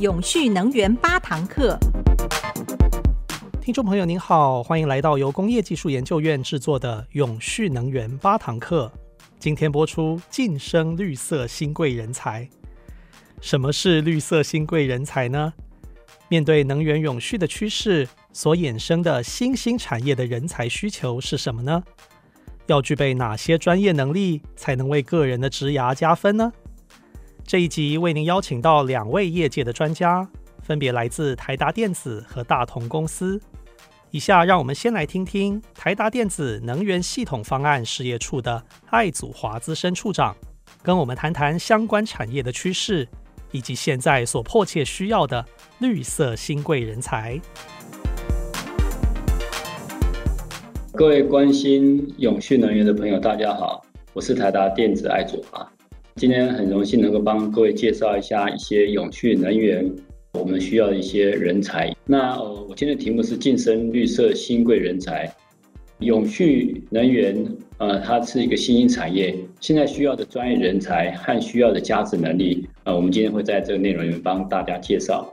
永续能源八堂课。听众朋友您好，欢迎来到由工业技术研究院制作的永续能源八堂课。今天播出晋升绿色新贵人才。什么是绿色新贵人才呢？面对能源永续的趋势，所衍生的新兴产业的人才需求是什么呢？要具备哪些专业能力，才能为个人的职涯加分呢？这一集为您邀请到两位业界的专家，分别来自台达电子和大同公司。以下让我们先来听听台达电子能源系统方案事业处的艾祖华资深处长，跟我们谈谈相关产业的趋势，以及现在所迫切需要的绿色新贵人才。各位关心永续能源的朋友，大家好，我是台达电子艾祖华。今天很荣幸能够帮各位介绍一下一些永续能源我们需要的一些人才。那呃，我今天的题目是晋升绿色新贵人才。永续能源呃，它是一个新兴产业，现在需要的专业人才和需要的价值能力，呃，我们今天会在这个内容里面帮大家介绍。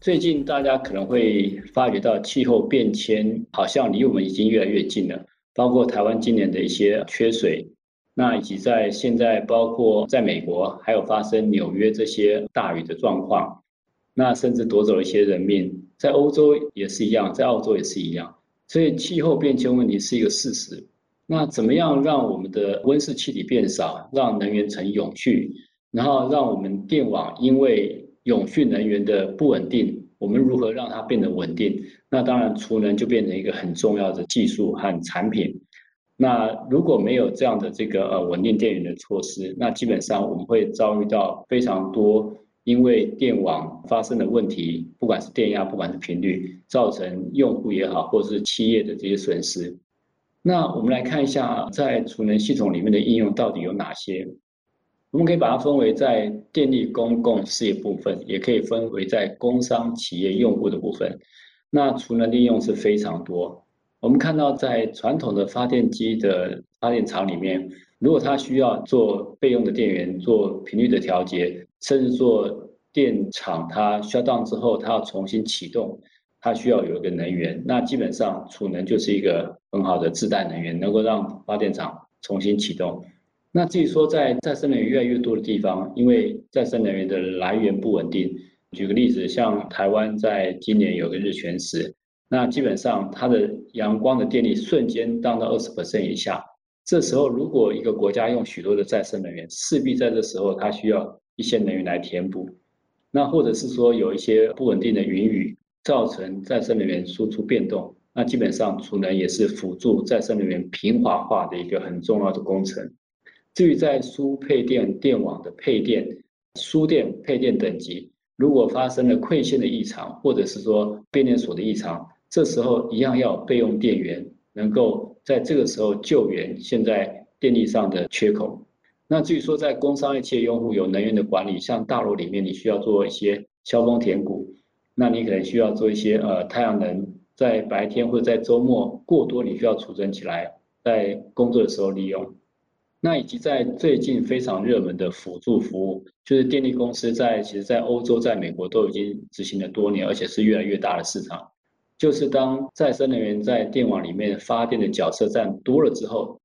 最近大家可能会发觉到气候变迁好像离我们已经越来越近了，包括台湾今年的一些缺水。那以及在现在，包括在美国，还有发生纽约这些大雨的状况，那甚至夺走了一些人命，在欧洲也是一样，在澳洲也是一样。所以气候变迁问题是一个事实。那怎么样让我们的温室气体变少，让能源成永续，然后让我们电网因为永续能源的不稳定，我们如何让它变得稳定？那当然，储能就变成一个很重要的技术和产品。那如果没有这样的这个呃稳定电源的措施，那基本上我们会遭遇到非常多因为电网发生的问题，不管是电压，不管是频率，造成用户也好，或者是企业的这些损失。那我们来看一下，在储能系统里面的应用到底有哪些？我们可以把它分为在电力公共事业部分，也可以分为在工商企业用户的部分。那储能的应用是非常多。我们看到，在传统的发电机的发电厂里面，如果它需要做备用的电源、做频率的调节，甚至做电厂它 shut down 之后，它要重新启动，它需要有一个能源。那基本上储能就是一个很好的自带能源，能够让发电厂重新启动。那至于说在再生能源越来越多的地方，因为再生能源的来源不稳定，举个例子，像台湾在今年有个日全食。那基本上，它的阳光的电力瞬间降到二十 percent 以下。这时候，如果一个国家用许多的再生能源，势必在这时候它需要一些能源来填补。那或者是说有一些不稳定的云雨，造成再生能源输出变动。那基本上，储能也是辅助再生能源平滑化的一个很重要的工程。至于在输配电电网的配电、输电配电等级，如果发生了馈线的异常，或者是说变电所的异常，这时候一样要备用电源，能够在这个时候救援现在电力上的缺口。那至于说在工商业企业用户有能源的管理，像大楼里面你需要做一些消峰填谷，那你可能需要做一些呃太阳能，在白天或者在周末过多你需要储存起来，在工作的时候利用。那以及在最近非常热门的辅助服务，就是电力公司在其实在欧洲、在美国都已经执行了多年，而且是越来越大的市场。就是当再生能源在电网里面发电的角色占多了之后，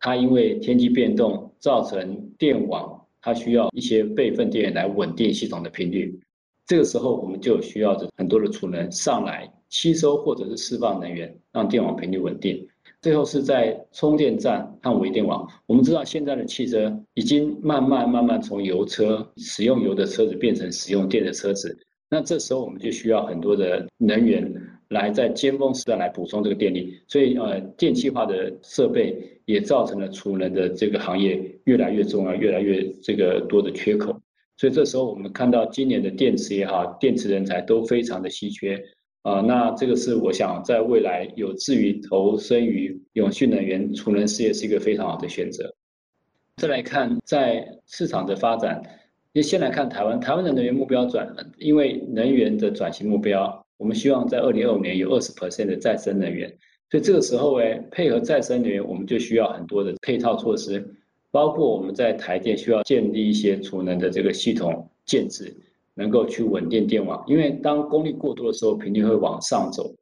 它因为天气变动造成电网它需要一些备份电源来稳定系统的频率，这个时候我们就需要很多的储能上来吸收或者是释放能源，让电网频率稳定。最后是在充电站和微电网，我们知道现在的汽车已经慢慢慢慢从油车使用油的车子变成使用电的车子，那这时候我们就需要很多的能源。来在尖峰时段来补充这个电力，所以呃电气化的设备也造成了储能的这个行业越来越重要，越来越这个多的缺口。所以这时候我们看到今年的电池也好，电池人才都非常的稀缺啊、那这个是我想在未来有志于投身于永续能源储能事业是一个非常好的选择。再来看在市场的发展，就先来看台湾，台湾的能源目标转，因为能源的转型目标。我们希望在二零二五年有二十 percent 的再生能源，所以这个时候哎，配合再生能源，我们就需要很多的配套措施，包括我们在台电需要建立一些储能的这个系统建置，能够去稳定电网，因为当功率过多的时候，频率会往上走；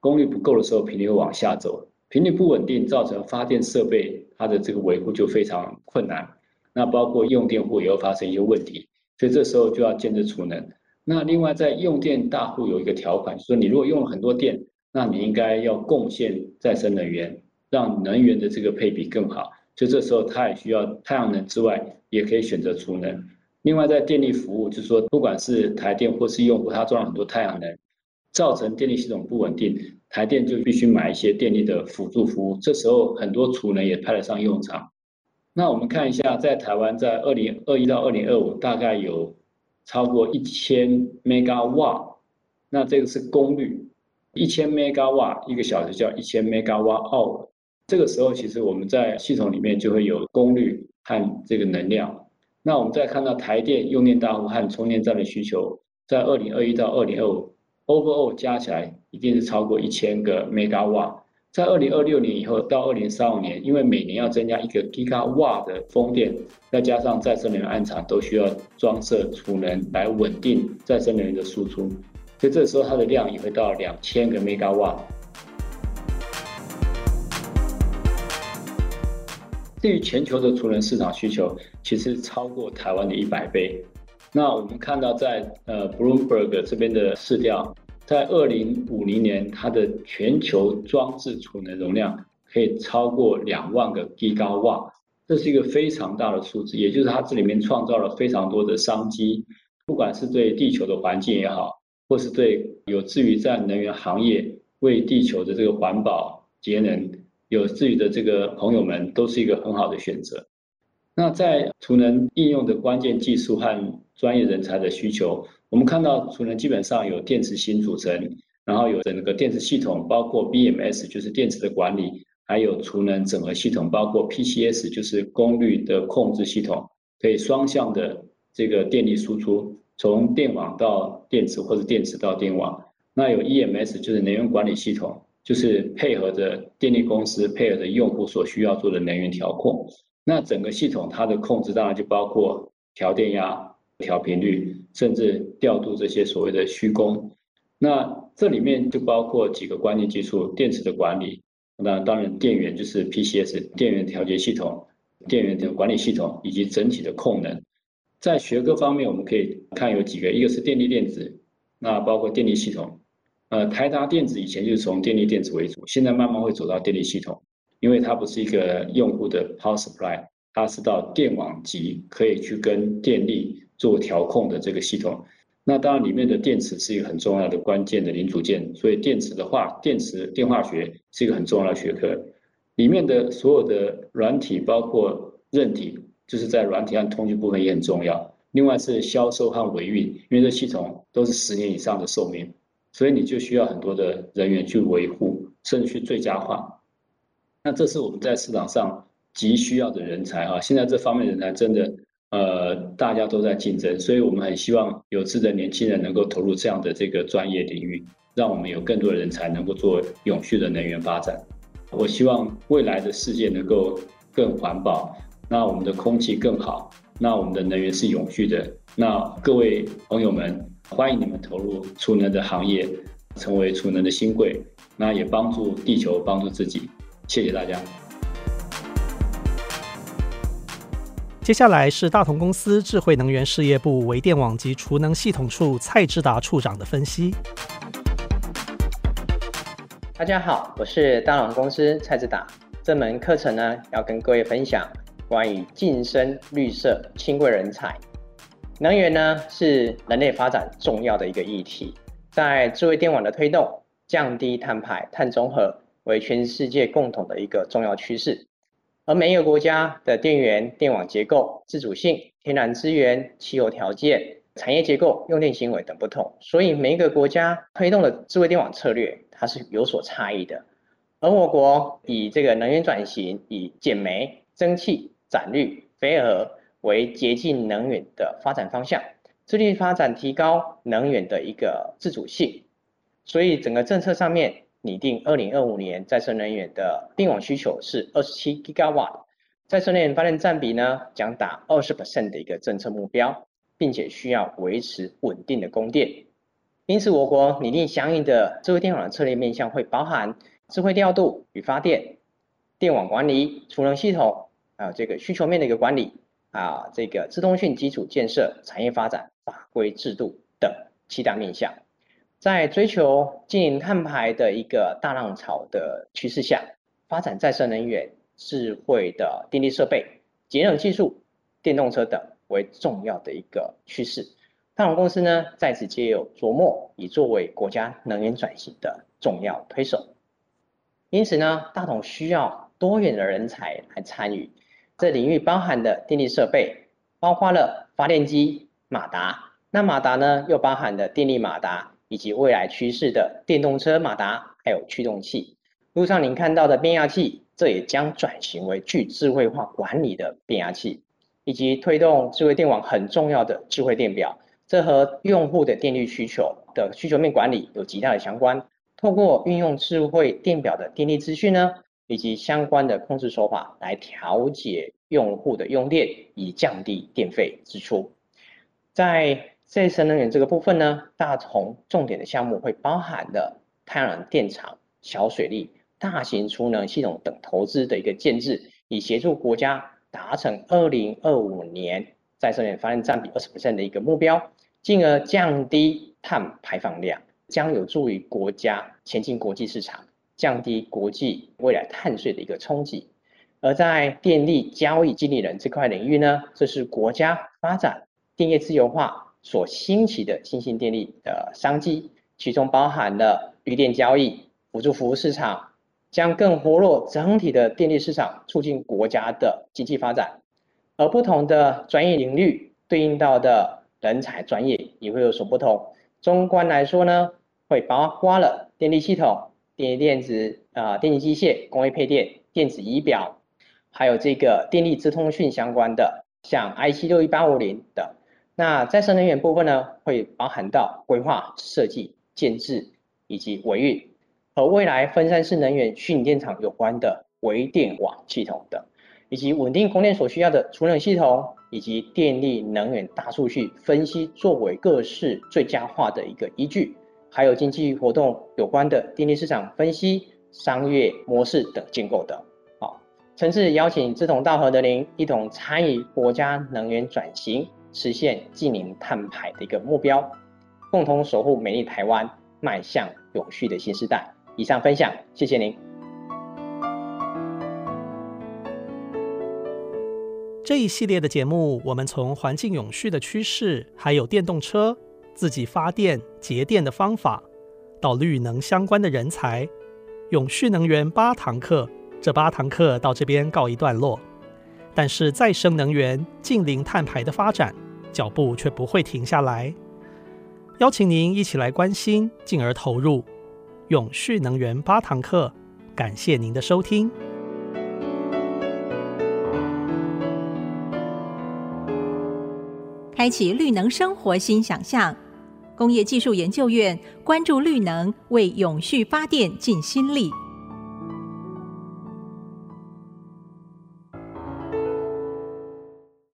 功率不够的时候，频率会往下走。频率不稳定，造成发电设备它的这个维护就非常困难。那包括用电户也会发生一些问题，所以这时候就要建置储能。那另外在用电大户有一个条款，说你如果用了很多电，那你应该要贡献再生能源，让能源的这个配比更好。所以这时候它也需要太阳能之外，也可以选择储能。另外，在电力服务，就是说，不管是台电或是用户，它装了很多太阳能，造成电力系统不稳定，台电就必须买一些电力的辅助服务。这时候，很多储能也派得上用场。那我们看一下，在台湾，在二零二一到二零二五，大概有超过一千 megawatt，那这个是功率，一千 megawatt 一个小时叫一千 megawatt hour。这个时候，其实我们在系统里面就会有功率和这个能量。那我们再看到台电用电大户和充电站的需求，在二零二一到二零二五，overall 加起来一定是超过一千个 megawatt。在二零二六年以后到二零三五年，因为每年要增加一个 Giga 瓦的风电，再加上再生能源案场都需要装设储能来稳定再生能源的输出，所以这时候它的量也会到两千个 megawatt。对于全球的储能市场需求，其实超过台湾的一百倍。那我们看到在呃 Bloomberg 这边的市调，在二零五零年，它的全球装置储能容量可以超过两万个 Gigawatt，这是一个非常大的数字。也就是它这里面创造了非常多的商机，不管是对地球的环境也好，或是对有志于在能源行业为地球的这个环保节能。有志于的这个朋友们都是一个很好的选择。那在储能应用的关键技术和专业人才的需求，我们看到储能基本上有电池芯组成，然后有整个电池系统，包括 BMS 就是电池的管理，还有储能整合系统，包括 PCS 就是功率的控制系统，可以双向的这个电力输出，从电网到电池或者电池到电网。那有 EMS 就是能源管理系统。就是配合着电力公司，配合着用户所需要做的能源调控。那整个系统它的控制当然就包括调电压、调频率，甚至调度这些所谓的虚功。那这里面就包括几个关键技术：电池的管理，那当然电源就是 PCS 电源调节系统、电源的管理系统以及整体的控能。在学科方面，我们可以看有几个，一个是电力电子，那包括电力系统。呃，台达电子以前就是从电力电子为主，现在慢慢会走到电力系统，因为它不是一个用户的 power supply，它是到电网级可以去跟电力做调控的这个系统。那当然里面的电池是一个很重要的关键的零组件，所以电池的话，电池电化学是一个很重要的学科。里面的所有的软体，包括韧体，就是在软体和通讯部分也很重要。另外是销售和维运，因为这系统都是十年以上的寿命。所以你就需要很多的人员去维护，甚至去最佳化。那这是我们在市场上急需要的人才啊！现在这方面人才真的，呃，大家都在竞争，所以我们很希望有志的年轻人能够投入这样的这个专业领域，让我们有更多的人才能够做永续的能源发展。我希望未来的世界能够更环保，那我们的空气更好，那我们的能源是永续的。那各位朋友们。欢迎你们投入储能的行业，成为储能的新贵，那也帮助地球，帮助自己。谢谢大家。接下来是大同公司智慧能源事业部微电网及储能系统处蔡志达处长的分析。大家好，我是大同公司蔡志达。这门课程呢，要跟各位分享关于晋升绿色轻贵人才。能源呢，是人类发展重要的一个议题，在智慧电网的推动，降低碳排、碳中和为全世界共同的一个重要趋势。而每一个国家的电源、电网结构、自主性、天然资源、气候条件、产业结构、用电行为等不同，所以每一个国家推动的智慧电网策略，它是有所差异的。而我国以这个能源转型，以减煤、增气、展绿、肥核。为洁净能源的发展方向，致力发展提高能源的一个自主性。所以整个政策上面拟定，二零二五年再生能源的电网需求是二十七 Gigawatt，再生能源发电占比呢将达二十 percent 的一个政策目标。并且需要维持稳定的供电。因此，我国拟定相应的智慧电网的策略面向会包含智慧调度与发电、电网管理、储能系统，还有这个需求面的一个管理啊，这个资通讯基础建设、产业发展、法规制度等七大面向。在追求经营碳排的一个大浪潮的趋势下，发展再生能源、智慧的电力设备、节能技术、电动车等为重要的一个趋势。大同公司呢，在此皆有琢磨，以作为国家能源转型的重要推手。因此呢，大同需要多元的人才来参与。这领域包含的电力设备，包括了发电机、马达。那马达呢，又包含的电力马达。以及未来趋势的电动车马达，还有驱动器，路上您看到的变压器，这也将转型为具智慧化管理的变压器，以及推动智慧电网很重要的智慧电表，这和用户的电力需求的需求面管理有极大的相关。透过运用智慧电表的电力资讯呢，以及相关的控制手法来调节用户的用电，以降低电费支出，在。再生能源这个部分呢，大同重点的项目会包含了太阳能电厂、小水利、大型储能系统等投资的一个建置，以协助国家达成二零二五年再生能源发电占比二十 percent 的一个目标，进而降低碳排放量，将有助于国家前进国际市场，降低国际未来碳税的一个冲击。而在电力交易经理人这块领域呢，这是国家发展电业自由化。所兴起的新兴电力的商机，其中包含了绿电交易、辅助服务市场，将更活络整体的电力市场，促进国家的经济发展。而不同的专业领域对应到的人才专业也会有所不同。综观来说呢，会包括了电力系统、电力电子啊、呃、电力机械、工业配电、电子仪表，还有这个电力资通讯相关的，像 IC 六一八五零等。那再生能源部分呢，会包含到规划、设计、建置以及维运，和未来分散式能源虚拟电厂有关的微电网系统等，以及稳定供电所需要的储能系统，以及电力能源大数据分析作为各式最佳化的一个依据，还有经济活动有关的电力市场分析、商业模式等建构等。好，诚挚邀请志同道合的您一同参与国家能源转型。实现近零碳排的一个目标，共同守护美丽台湾，迈向永续的新时代。以上分享，谢谢您。这一系列的节目，我们从环境永续的趋势，还有电动车、自己发电节电的方法，到绿能相关的人才，永续能源八堂课。这八堂课到这边告一段落。但是再生能源近零碳排的发展脚步却不会停下来，邀请您一起来关心，进而投入永续能源八堂课。感谢您的收听。开启绿能生活新想象，工业技术研究院关注绿能，为永续发电尽心力。